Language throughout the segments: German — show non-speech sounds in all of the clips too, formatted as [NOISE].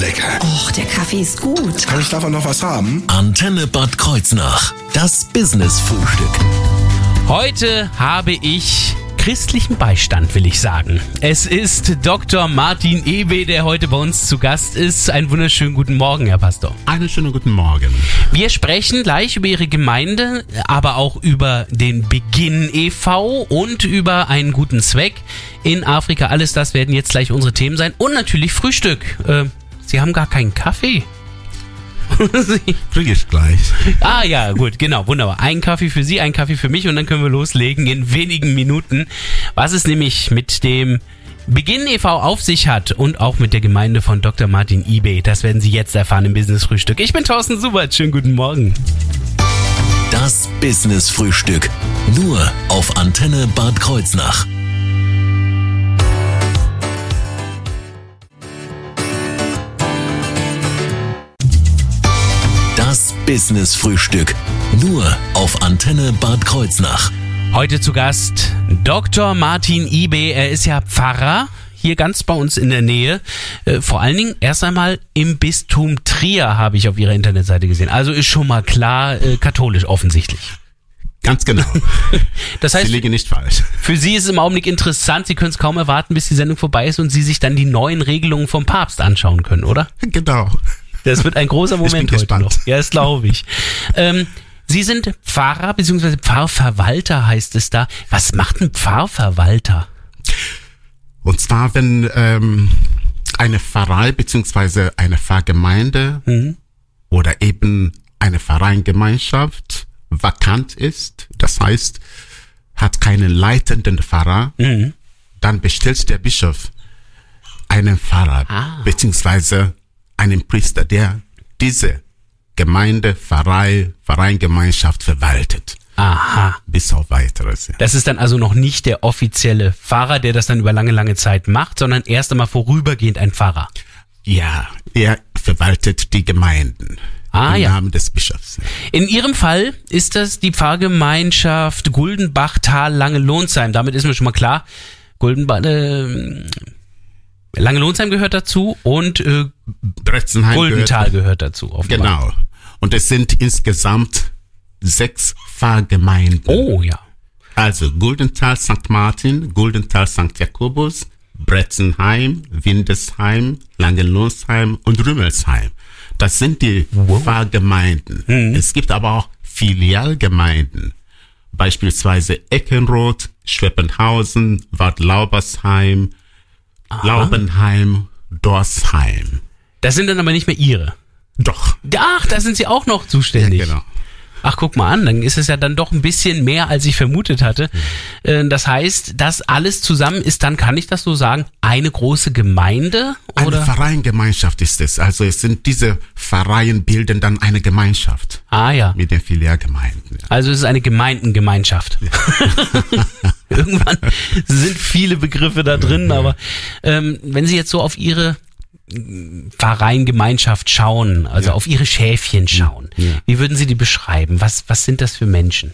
lecker. Och, der Kaffee ist gut. Kann ich davon noch was haben? Antenne Bad Kreuznach. Das Business-Frühstück. Heute habe ich christlichen Beistand, will ich sagen. Es ist Dr. Martin Ebe, der heute bei uns zu Gast ist. Einen wunderschönen guten Morgen, Herr Pastor. Einen schönen guten Morgen. Wir sprechen gleich über Ihre Gemeinde, aber auch über den Beginn e.V. und über einen guten Zweck in Afrika. Alles das werden jetzt gleich unsere Themen sein. Und natürlich Frühstück. Äh, Sie haben gar keinen Kaffee. [LAUGHS] Kriege ich gleich. Ah ja, gut, genau, wunderbar. Ein Kaffee für Sie, ein Kaffee für mich und dann können wir loslegen in wenigen Minuten. Was es nämlich mit dem Beginn e.V. auf sich hat und auch mit der Gemeinde von Dr. Martin eBay, das werden Sie jetzt erfahren im Business Frühstück. Ich bin Thorsten Subert, schönen guten Morgen. Das Business-Frühstück. Nur auf Antenne Bad Kreuznach. Das Business-Frühstück. Nur auf Antenne Bad Kreuznach. Heute zu Gast Dr. Martin eBay. Er ist ja Pfarrer hier ganz bei uns in der Nähe. Äh, vor allen Dingen erst einmal im Bistum Trier habe ich auf Ihrer Internetseite gesehen. Also ist schon mal klar äh, katholisch offensichtlich. Ganz genau. [LAUGHS] Das heißt, Sie liegen nicht falsch. für Sie ist es im Augenblick interessant. Sie können es kaum erwarten, bis die Sendung vorbei ist und Sie sich dann die neuen Regelungen vom Papst anschauen können, oder? Genau. Das wird ein großer Moment heute noch. Ja, das glaube ich. Ähm, Sie sind Pfarrer bzw. Pfarrverwalter heißt es da. Was macht ein Pfarrverwalter? Und zwar, wenn ähm, eine Pfarrei beziehungsweise eine Pfarrgemeinde Mhm. oder eben eine Pfarreiengemeinschaft vakant ist, das heißt, hat keinen leitenden Pfarrer, Mhm. dann bestellt der Bischof einen Pfarrer Ah. beziehungsweise einen Priester, der diese Gemeinde, Pfarrei, Pfarreiengemeinschaft verwaltet. Aha. Bis auf weiteres. Ja. Das ist dann also noch nicht der offizielle Pfarrer, der das dann über lange, lange Zeit macht, sondern erst einmal vorübergehend ein Pfarrer. Ja, er verwaltet die Gemeinden. Ah, im ja. Namen des Bischofs. In Ihrem Fall ist das die Pfarrgemeinschaft Guldenbachtal Lange-Lohnsheim. Damit ist mir schon mal klar, Guldenbach, äh, Lange-Lohnsheim gehört dazu und äh, Bretzenheim Guldental gehört. gehört dazu. offenbar. Genau. Und es sind insgesamt sechs Pfarrgemeinden. Oh ja. Also Guldental St. Martin, Guldental St. Jakobus, Bretzenheim, Windesheim, Langenlohnsheim und Rümmelsheim. Das sind die Pfarrgemeinden. Es gibt aber auch Filialgemeinden. Beispielsweise Eckenroth, Schweppenhausen, Wadlaubersheim, Laubenheim, Dorsheim. Das sind dann aber nicht mehr Ihre. Doch. Ach, da sind Sie auch noch zuständig. Genau. Ach, guck mal an, dann ist es ja dann doch ein bisschen mehr, als ich vermutet hatte. Äh, Das heißt, das alles zusammen ist dann, kann ich das so sagen, eine große Gemeinde? Eine Oder? Pfarreiengemeinschaft ist es. Also es sind diese Pfarreien bilden dann eine Gemeinschaft Ah ja. mit den Filialgemeinden. Ja. Also es ist eine Gemeindengemeinschaft. [LAUGHS] Irgendwann sind viele Begriffe da drin, aber ähm, wenn Sie jetzt so auf Ihre Pfarreiengemeinschaft schauen, also Ja. auf Ihre Schäfchen schauen, Ja. wie würden Sie die beschreiben? Was, was sind das für Menschen?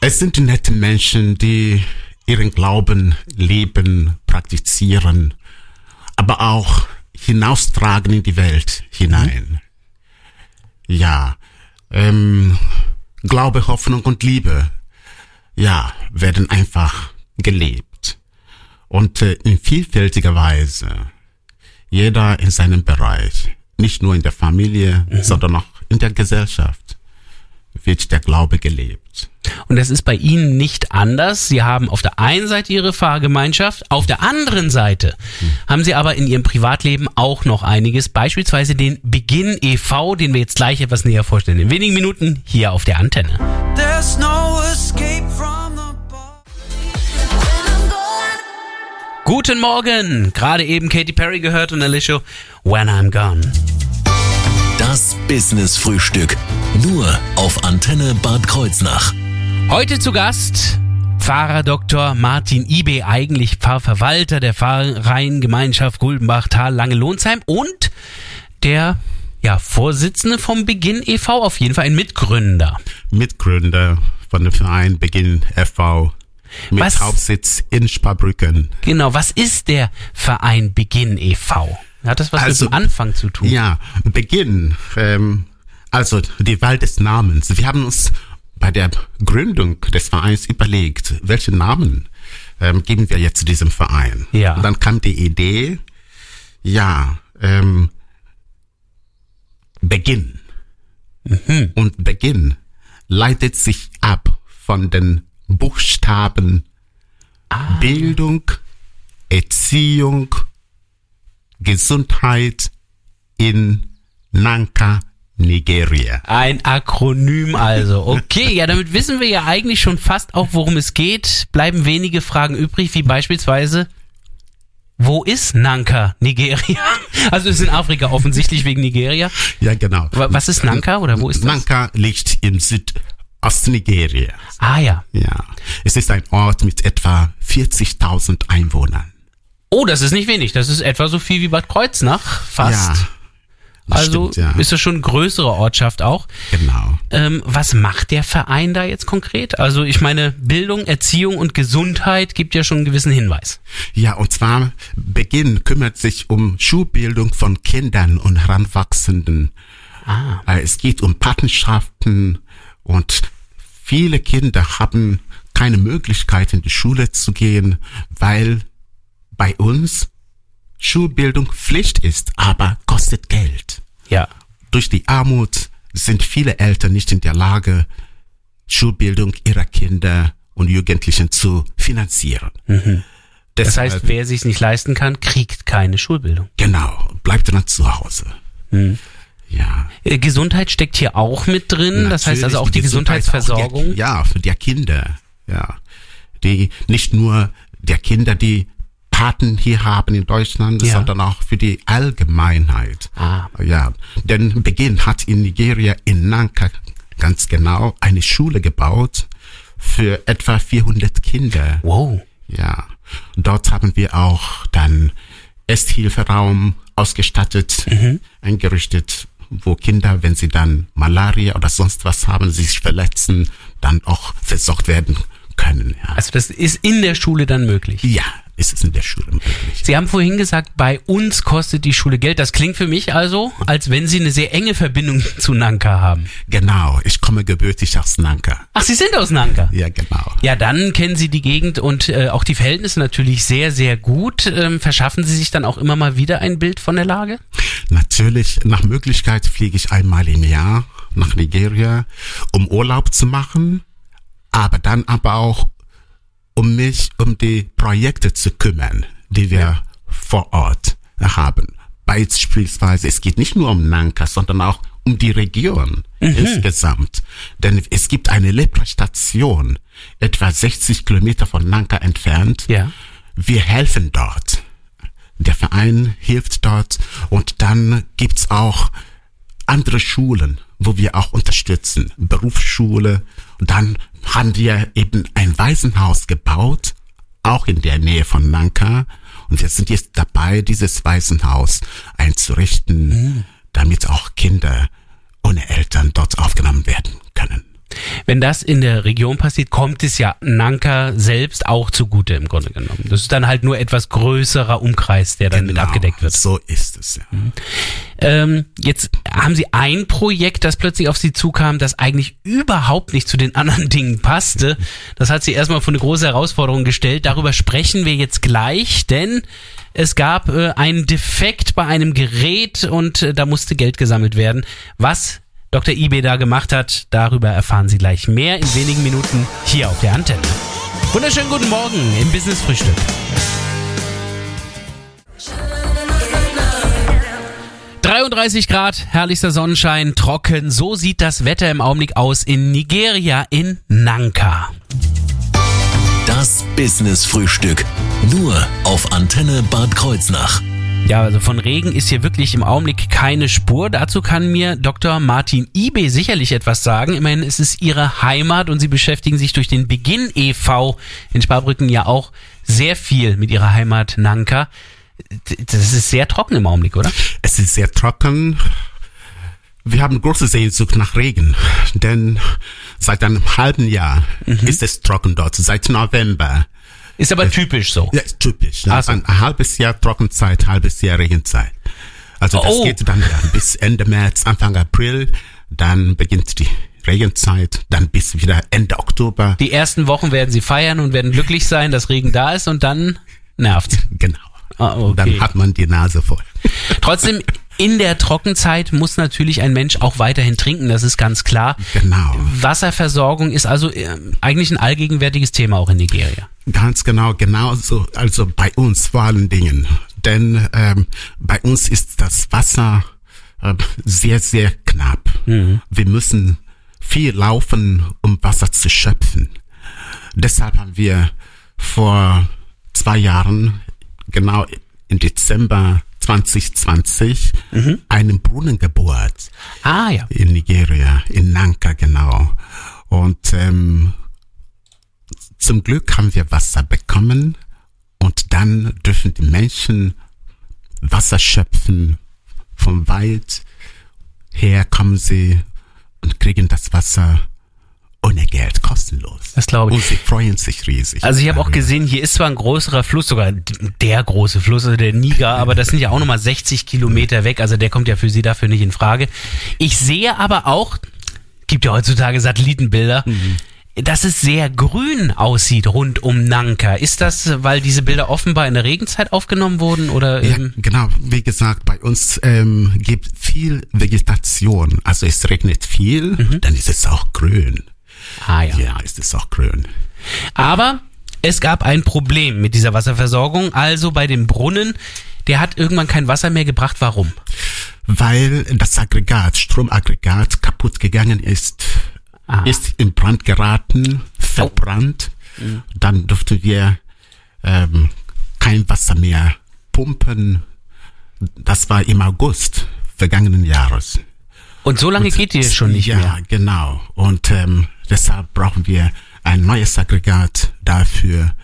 Es sind nette Menschen, die ihren Glauben leben, praktizieren, aber auch hinaustragen in die Welt hinein. Ja, ähm, Glaube, Hoffnung und Liebe, ja, werden einfach gelebt. Und äh, in vielfältiger Weise. Jeder in seinem Bereich. Nicht nur in der Familie, sondern auch in der Gesellschaft wird der Glaube gelebt. Und das ist bei Ihnen nicht anders. Sie haben auf der einen Seite Ihre Pfarrgemeinschaft, auf der anderen Seite haben Sie aber in Ihrem Privatleben auch noch einiges, beispielsweise den Beginn e.V., den wir jetzt gleich etwas näher vorstellen. In wenigen Minuten hier auf der Antenne. Guten Morgen! Gerade eben Katy Perry gehört und Alicia When I'm Gone. Das Business-Frühstück. Nur auf Antenne Bad Kreuznach. Heute zu Gast Pfarrer Dr. Martin Ibe, eigentlich Pfarrverwalter der Pfarreiengemeinschaft Guldenbach-Tal Lange-Lohnsheim und der ja, Vorsitzende vom Beginn e.V., auf jeden Fall ein Mitgründer. Mitgründer von dem Verein Beginn FV mit Was- Hauptsitz in Sparbrücken. Genau, was ist der Verein Beginn e.V.? Hat das was Also- mit dem Anfang zu tun? Ja, Beginn. Ähm, also die Wahl des Namens. Wir haben uns bei der Gründung des Vereins überlegt, welchen Namen ähm, geben wir jetzt diesem Verein. Ja. Und dann kam die Idee, ja, ähm, Beginn. Und Beginn leitet sich ab von den Buchstaben Bildung, Erziehung, Gesundheit in Nanka, Nigeria. Ein Akronym also. Okay, ja, damit wissen wir ja eigentlich schon fast auch, worum es geht. Bleiben wenige Fragen übrig, wie beispielsweise, wo ist Nanka, Nigeria? [LAUGHS] Also es ist in Afrika offensichtlich wegen Nigeria. Ja, genau. Wa- Was ist Nanka oder wo ist das? Nanka liegt im Südost-Nigeria. Ah ja. Ja. Es ist ein Ort mit etwa 40.000 Einwohnern. Oh, das ist nicht wenig. Das ist etwa so viel wie Bad Kreuznach, fast. Ja. also stimmt, ja. ist das schon eine größere Ortschaft auch. Genau. Ähm, was macht der Verein da jetzt konkret? Also ich meine, Bildung, Erziehung und Gesundheit gibt ja schon einen gewissen Hinweis. Ja, und zwar Beginn kümmert sich um Schulbildung von Kindern und Heranwachsenden. Ah. Äh, Es geht um Patenschaften und viele Kinder haben keine Möglichkeit in die Schule zu gehen, weil bei uns Schulbildung Pflicht ist, aber kostet Geld. Ja. Durch die Armut sind viele Eltern nicht in der Lage, Schulbildung ihrer Kinder und Jugendlichen zu finanzieren. Mhm. Das heißt, wer sich nicht leisten kann, kriegt keine Schulbildung. Genau, bleibt dann zu Hause. Mhm. Ja. Äh, Gesundheit steckt hier auch mit drin. Das heißt also auch die Gesundheit Gesundheitsversorgung. Auch der, ja, für die Kinder. Ja. Die, nicht nur der Kinder, die Paten hier haben in Deutschland, Ja. sondern auch für die Allgemeinheit. Ah. Ja. Denn Beginn hat in Nigeria, in Nanka, ganz genau, eine Schule gebaut für etwa 400 Kinder. Wow. Ja, dort haben wir auch dann Esthilferaum ausgestattet, eingerichtet, wo Kinder, wenn sie dann Malaria oder sonst was haben, sich verletzen, dann auch versorgt werden können. Ja, Also das ist in der Schule dann möglich. ja ist es in der Schule möglich. Sie haben vorhin gesagt, bei uns kostet die Schule Geld. Das klingt für mich also, als wenn Sie eine sehr enge Verbindung [LAUGHS] zu Nanka haben. Genau, ich komme gebürtig aus Nanka. Ach, Sie sind aus Nanka. Ja, genau. Ja, dann kennen Sie die Gegend und äh, auch die Verhältnisse natürlich sehr, sehr gut. Ähm, verschaffen Sie sich dann auch immer mal wieder ein Bild von der Lage? Natürlich, nach Möglichkeit fliege ich einmal im Jahr nach Nigeria, um Urlaub zu machen, aber dann aber auch, um mich um die Projekte zu kümmern, die wir vor Ort haben. Beispielsweise, es geht nicht nur um Nanka, sondern auch um die Region insgesamt. Denn es gibt eine Lepra-Station, etwa 60 Kilometer von Nanka entfernt. Ja. Wir helfen dort. Der Verein hilft dort und dann gibt's auch andere Schulen, wo wir auch unterstützen. Berufsschule. Und dann haben wir eben ein Waisenhaus gebaut, auch in der Nähe von Nanka. Und wir sind jetzt dabei, dieses Waisenhaus einzurichten, damit auch Kinder ohne Eltern dort aufgenommen werden können. Wenn das in der Region passiert, kommt es ja Nanka selbst auch zugute im Grunde genommen. Das ist dann halt nur etwas größerer Umkreis, der dann mit abgedeckt wird. So ist es, ja. Ähm, jetzt haben Sie ein Projekt, das plötzlich auf Sie zukam, das eigentlich überhaupt nicht zu den anderen [LAUGHS] Dingen passte. Das hat Sie erstmal vor eine große Herausforderung gestellt. Darüber sprechen wir jetzt gleich, denn es gab äh, einen Defekt bei einem Gerät und äh, da musste Geld gesammelt werden. Was Dr. Ibe da gemacht hat, darüber erfahren Sie gleich mehr in wenigen Minuten hier auf der Antenne. Wunderschönen guten Morgen im Business Frühstück. ...33 Grad, herrlichster Sonnenschein, trocken. So sieht das Wetter im Augenblick aus in Nigeria, in Nanka. Das Business Frühstück. Nur auf Antenne Bad Kreuznach. Ja, also von Regen ist hier wirklich im Augenblick keine Spur. Dazu kann mir Dr. Martin Ibe sicherlich etwas sagen. Immerhin ist es Ihre Heimat und Sie beschäftigen sich durch den Beginn e.V. in Sparbrücken ja auch sehr viel mit Ihrer Heimat Nanka. Das ist sehr trocken im Augenblick, oder? Es ist sehr trocken. Wir haben große Sehnsucht nach Regen, denn seit einem halben Jahr Mhm. ist es trocken dort, seit November. Ist aber typisch so. Ja, ist typisch. Ne? Ach so. Ein halbes Jahr Trockenzeit, halbes Jahr Regenzeit. Also das Oh. geht dann ja bis Ende März, Anfang April, dann beginnt die Regenzeit, dann bis wieder Ende Oktober. Die ersten Wochen werden sie feiern und werden glücklich sein, dass Regen da ist und dann nervt's. Genau. Ah, okay. Dann hat man die Nase voll. Trotzdem, in der Trockenzeit muss natürlich ein Mensch auch weiterhin trinken, das ist ganz klar. Genau. Wasserversorgung ist also äh, eigentlich ein allgegenwärtiges Thema auch in Nigeria. Ganz genau, genauso, also bei uns vor allen Dingen. Denn ähm, bei uns ist das Wasser äh, sehr, sehr knapp. Wir müssen viel laufen, um Wasser zu schöpfen. Deshalb haben wir vor zwei Jahren, genau im Dezember 2020, einen Brunnen gebohrt Ah ja. in Nigeria, in Nanka genau. Und ähm, zum Glück haben wir Wasser bekommen und dann dürfen die Menschen Wasser schöpfen. Vom Wald her kommen sie und kriegen das Wasser ohne Geld, kostenlos. Das glaube ich. Und sie freuen sich riesig. Also ich habe auch gesehen, hier ist zwar ein größerer Fluss, sogar der große Fluss, also der Niger, aber das sind ja auch nochmal 60 Kilometer weg, also der kommt ja für Sie dafür nicht in Frage. Ich sehe aber auch, gibt ja heutzutage Satellitenbilder, dass es sehr grün aussieht rund um Nanka. Ist das, weil diese Bilder offenbar in der Regenzeit aufgenommen wurden oder? Ja, genau. Wie gesagt, bei uns ähm, gibt viel Vegetation. Also es regnet viel, dann ist es auch grün. Ah ja. Ja, ist es auch grün. Aber es gab ein Problem mit dieser Wasserversorgung, also bei dem Brunnen, der hat irgendwann kein Wasser mehr gebracht. Warum? Weil das Aggregat, Stromaggregat kaputt gegangen ist, Ah. ist in Brand geraten, verbrannt. Dann durften wir ähm, kein Wasser mehr pumpen. Das war im August vergangenen Jahres. Und so lange geht die schon nicht ja, mehr. genau. Und ähm, deshalb brauchen wir ein neues Aggregat dafür.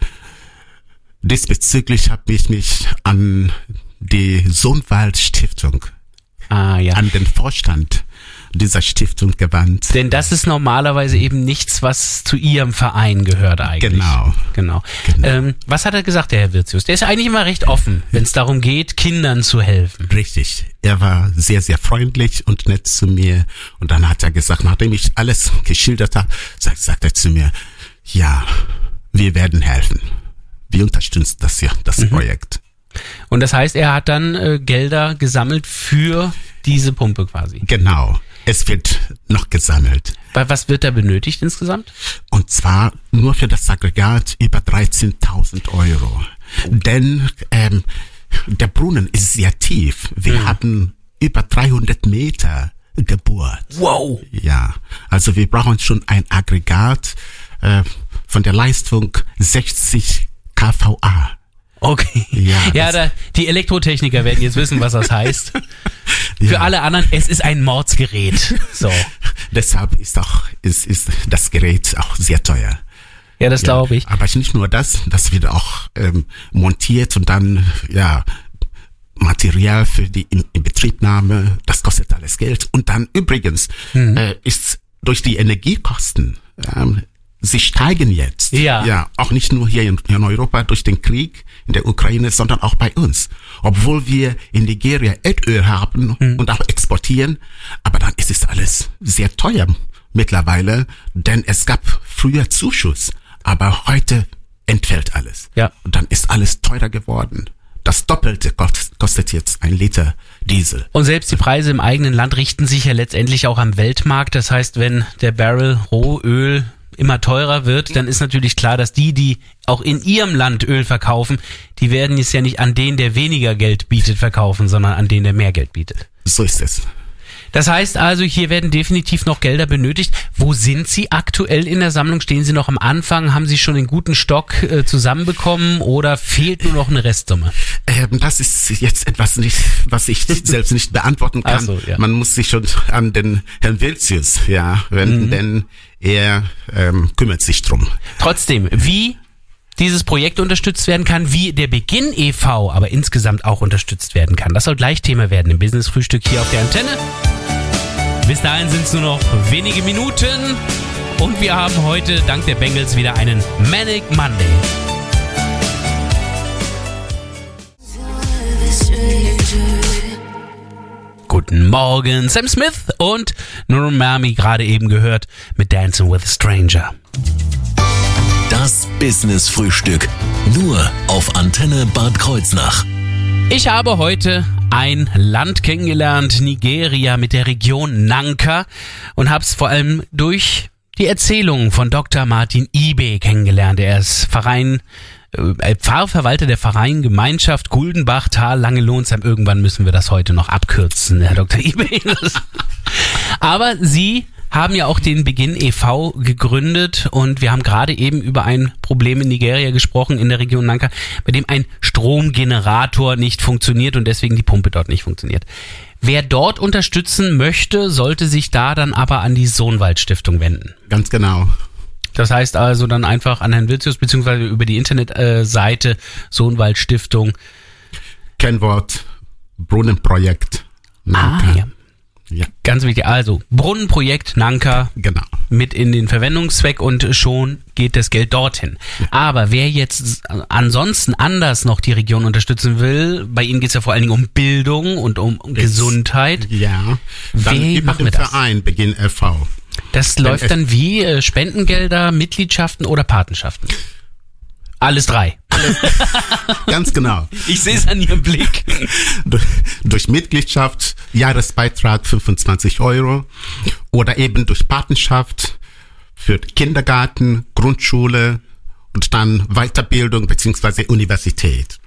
Diesbezüglich habe ich mich an die Sohnwald Stiftung, Ah ja. an den Vorstand dieser Stiftung gewandt. Denn das ist normalerweise eben nichts, was zu Ihrem Verein gehört eigentlich. Genau. Genau. Genau. Ähm, was hat er gesagt, der Herr Wirzius? Der ist eigentlich immer recht offen, wenn es darum geht, Kindern zu helfen. Richtig. Er war sehr, sehr freundlich und nett zu mir. Und dann hat er gesagt, nachdem ich alles geschildert habe, sagt, sagt er zu mir, ja, wir werden helfen. Wir unterstützen das ja, das Projekt. Und das heißt, er hat dann äh, Gelder gesammelt für diese Pumpe quasi. Genau. Es wird noch gesammelt. Wa- Was wird da benötigt insgesamt? Und zwar nur für das Aggregat über 13.000 Euro. Denn ähm, der Brunnen ist sehr tief. Wir haben über 300 Meter gebohrt. Wow. Ja, also wir brauchen schon ein Aggregat äh, von der Leistung 60 kVA. Okay. Ja, ja da, die Elektrotechniker werden jetzt wissen, was das heißt. [LAUGHS] Für Ja. alle anderen, es ist ein Mordsgerät. So. [LAUGHS] Deshalb ist auch ist, ist das Gerät auch sehr teuer. Ja, das glaube ich. Aber nicht nur das, das wird auch ähm, montiert und dann ja Material für die In Inbetriebnahme, das kostet alles Geld. Und dann übrigens Mhm. äh, ist durch die Energiekosten, ähm, sie steigen jetzt. Ja. Ja, auch nicht nur hier in, in Europa durch den Krieg in der Ukraine, sondern auch bei uns. Obwohl wir in Nigeria Erdöl haben Mhm. und auch exportieren, aber dann ist es alles sehr teuer mittlerweile, denn es gab früher Zuschuss, aber heute entfällt alles. Ja. Und dann ist alles teurer geworden. Das Doppelte kost- kostet jetzt ein Liter Diesel. Und selbst die Preise im eigenen Land richten sich ja letztendlich auch am Weltmarkt. Das heißt, wenn der Barrel Rohöl immer teurer wird, dann ist natürlich klar, dass die, die auch in ihrem Land Öl verkaufen, die werden es ja nicht an den, der weniger Geld bietet, verkaufen, sondern an den, der mehr Geld bietet. So ist es. Das heißt also, hier werden definitiv noch Gelder benötigt. Wo sind Sie aktuell in der Sammlung? Stehen Sie noch am Anfang? Haben Sie schon den guten Stock äh, zusammenbekommen oder fehlt nur noch eine Restsumme? Ähm, das ist jetzt etwas nicht, was ich [LAUGHS] selbst nicht beantworten kann. So, ja. Man muss sich schon an den Herrn Wilzius ja, wenden, Mhm. denn er ähm, kümmert sich drum. Trotzdem, wie dieses Projekt unterstützt werden kann, wie der Beginn e.V. aber insgesamt auch unterstützt werden kann. Das soll gleich Thema werden im Business Frühstück hier auf der Antenne. Bis dahin sind es nur noch wenige Minuten und wir haben heute dank der Bengals wieder einen Manic Monday. guten Morgen. Sam Smith und Norman Mami gerade eben gehört mit Dancing with a Stranger. Business Frühstück. Nur auf Antenne Bad Kreuznach. Ich habe heute ein Land kennengelernt, Nigeria mit der Region Nanka und habe es vor allem durch die Erzählungen von Dr. Martin Ibe kennengelernt. Er ist Verein, äh, Pfarrverwalter der Verein Gemeinschaft Guldenbach, Tal, Langelohnsheim. Irgendwann müssen wir das heute noch abkürzen, Herr Dr. Ibe. [LAUGHS] Aber Sie haben ja auch den Beginn e.V. gegründet und wir haben gerade eben über ein Problem in Nigeria gesprochen, in der Region Nanka, bei dem ein Stromgenerator nicht funktioniert und deswegen die Pumpe dort nicht funktioniert. Wer dort unterstützen möchte, sollte sich da dann aber an die Sohnwald Stiftung wenden. Ganz genau. Das heißt also dann einfach an Herrn Wilzius beziehungsweise über die Internetseite Sohnwald Stiftung. Kennwort Brunnenprojekt. Ah, Nanka. ja. Ja. Ganz wichtig. Also Brunnenprojekt Nanka Genau. mit in den Verwendungszweck und schon geht das Geld dorthin. Aber wer jetzt ansonsten anders noch die Region unterstützen will, bei Ihnen geht es ja vor allen Dingen um Bildung und um Gesundheit. Ja. Dann Wie über machen den? Verein Beginn e.V. Das läuft dann wie äh, Spendengelder, Mitgliedschaften oder Patenschaften? Alles drei. [LAUGHS] Ganz genau. Ich sehe es an Ihrem Blick. durch, durch Mitgliedschaft, Jahresbeitrag 25 Euro oder eben durch Patenschaft für Kindergarten, Grundschule und dann Weiterbildung beziehungsweise Universität.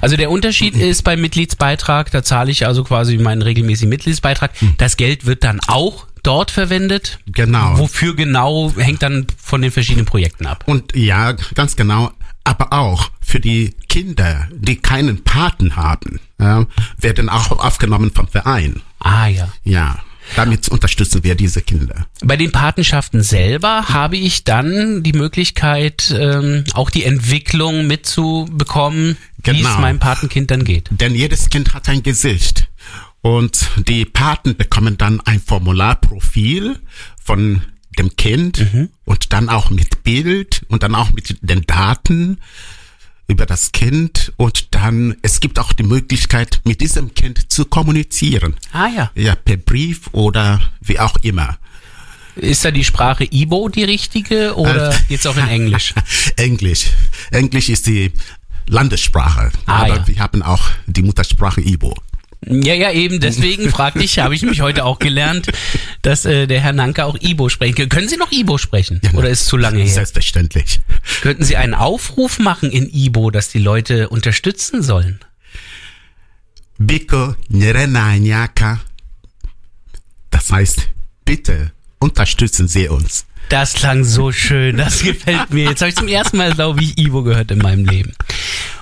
Also der Unterschied ist beim Mitgliedsbeitrag, da zahle ich also quasi meinen regelmäßigen Mitgliedsbeitrag. Das Geld wird dann auch dort verwendet. Genau. Wofür genau hängt dann von den verschiedenen Projekten ab. Und ja, ganz genau, aber auch für die Kinder, die keinen Paten haben, ja, werden auch aufgenommen vom Verein. Ah ja. Ja, damit unterstützen wir diese Kinder. Bei den Patenschaften selber habe ich dann die Möglichkeit, ähm, auch die Entwicklung mitzubekommen, wie es Genau. meinem Patenkind dann geht. Denn jedes Kind hat ein Gesicht. Und die Paten bekommen dann ein Formularprofil von dem Kind und dann auch mit Bild und dann auch mit den Daten über das Kind und dann, es gibt auch die Möglichkeit, mit diesem Kind zu kommunizieren. Ah ja. Ja, per Brief oder wie auch immer. Ist da die Sprache Ibo die richtige oder Äh, geht's auch in Englisch? [LAUGHS] Englisch. Englisch ist die Landessprache. Ah, aber ja. wir haben auch die Muttersprache Ibo. Ja, ja, eben, deswegen fragte ich, habe ich mich heute auch gelernt, dass äh, der Herr Nanke auch Ibo sprechen kann. Können Sie noch Ibo sprechen? Oder ist es zu lange her? Selbstverständlich. Könnten Sie einen Aufruf machen in Ibo, dass die Leute unterstützen sollen? Biko Nyerenanyaka. Das heißt, bitte unterstützen Sie uns. Das klang so schön, das gefällt mir. Jetzt habe ich zum ersten Mal, glaube ich, Ivo gehört in meinem Leben.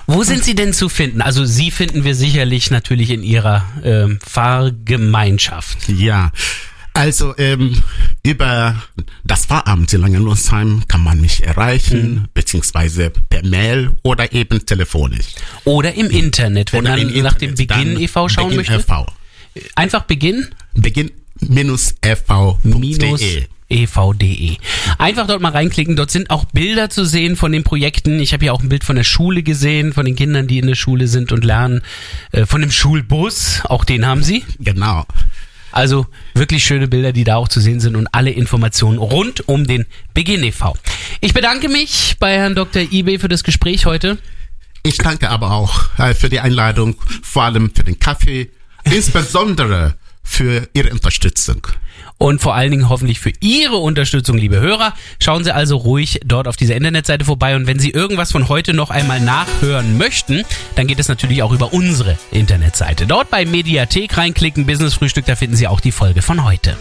Wo sind Sie denn zu finden? Also Sie finden wir sicherlich natürlich in Ihrer ähm, Fahrgemeinschaft. Ja. Also ähm, über das Pfarramt in Langenlonsheim kann man mich erreichen, beziehungsweise per Mail oder eben telefonisch. Oder im Internet, wenn Oder man im nach dem Internet Beginn dann e.V. schauen Beginn möchte. e.V. Einfach Beginn Beginn-fv.de. minus ev.de. Einfach dort mal reinklicken. Dort sind auch Bilder zu sehen von den Projekten. Ich habe hier auch ein Bild von der Schule gesehen, von den Kindern, die in der Schule sind und lernen. Äh, Von dem Schulbus, auch den haben sie. Genau. Also wirklich schöne Bilder, die da auch zu sehen sind und alle Informationen rund um den Beginn e.V. Ich bedanke mich bei Herrn Dr. Ibe für das Gespräch heute. Ich danke aber auch äh, für die Einladung, vor allem für den Kaffee, [LAUGHS] insbesondere für Ihre Unterstützung. und vor allen Dingen hoffentlich für Ihre Unterstützung, liebe Hörer. Schauen Sie also ruhig dort auf dieser Internetseite vorbei und wenn Sie irgendwas von heute noch einmal nachhören möchten, dann geht es natürlich auch über unsere Internetseite. Dort bei Mediathek reinklicken, Business Frühstück, da finden Sie auch die Folge von heute.